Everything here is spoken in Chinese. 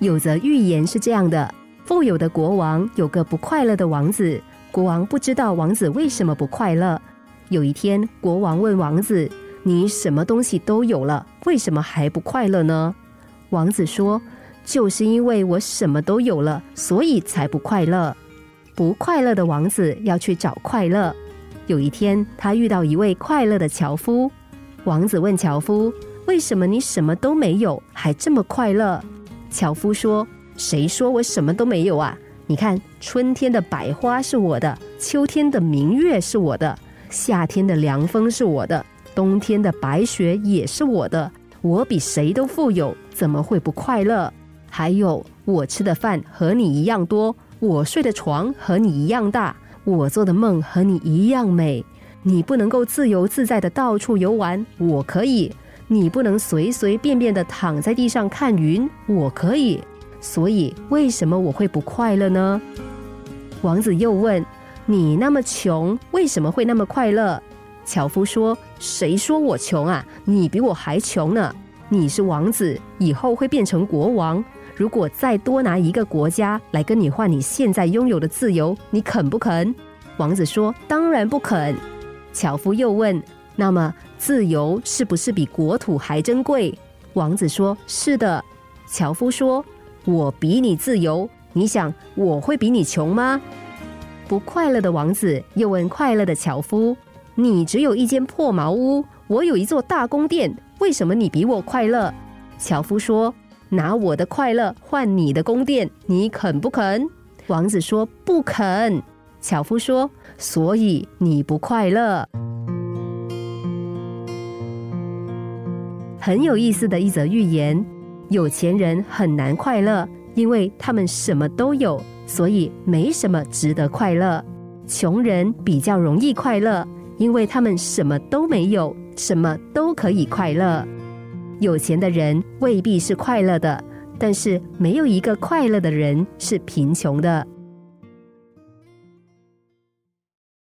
有则寓言是这样的：富有的国王有个不快乐的王子，国王不知道王子为什么不快乐。有一天，国王问王子：“你什么东西都有了，为什么还不快乐呢？”王子说：“就是因为我什么都有了，所以才不快乐。”不快乐的王子要去找快乐。有一天，他遇到一位快乐的樵夫。王子问樵夫：“为什么你什么都没有，还这么快乐？”樵夫说：“谁说我什么都没有啊？你看，春天的百花是我的，秋天的明月是我的，夏天的凉风是我的，冬天的白雪也是我的。我比谁都富有，怎么会不快乐？还有，我吃的饭和你一样多，我睡的床和你一样大。”我做的梦和你一样美，你不能够自由自在的到处游玩，我可以；你不能随随便便的躺在地上看云，我可以。所以，为什么我会不快乐呢？王子又问：“你那么穷，为什么会那么快乐？”樵夫说：“谁说我穷啊？你比我还穷呢！你是王子，以后会变成国王。”如果再多拿一个国家来跟你换你现在拥有的自由，你肯不肯？王子说：“当然不肯。”樵夫又问：“那么自由是不是比国土还珍贵？”王子说：“是的。”樵夫说：“我比你自由，你想我会比你穷吗？”不快乐的王子又问快乐的樵夫：“你只有一间破茅屋，我有一座大宫殿，为什么你比我快乐？”樵夫说。拿我的快乐换你的宫殿，你肯不肯？王子说不肯。樵夫说：“所以你不快乐。”很有意思的一则寓言：有钱人很难快乐，因为他们什么都有，所以没什么值得快乐；穷人比较容易快乐，因为他们什么都没有，什么都可以快乐。有钱的人未必是快乐的，但是没有一个快乐的人是贫穷的。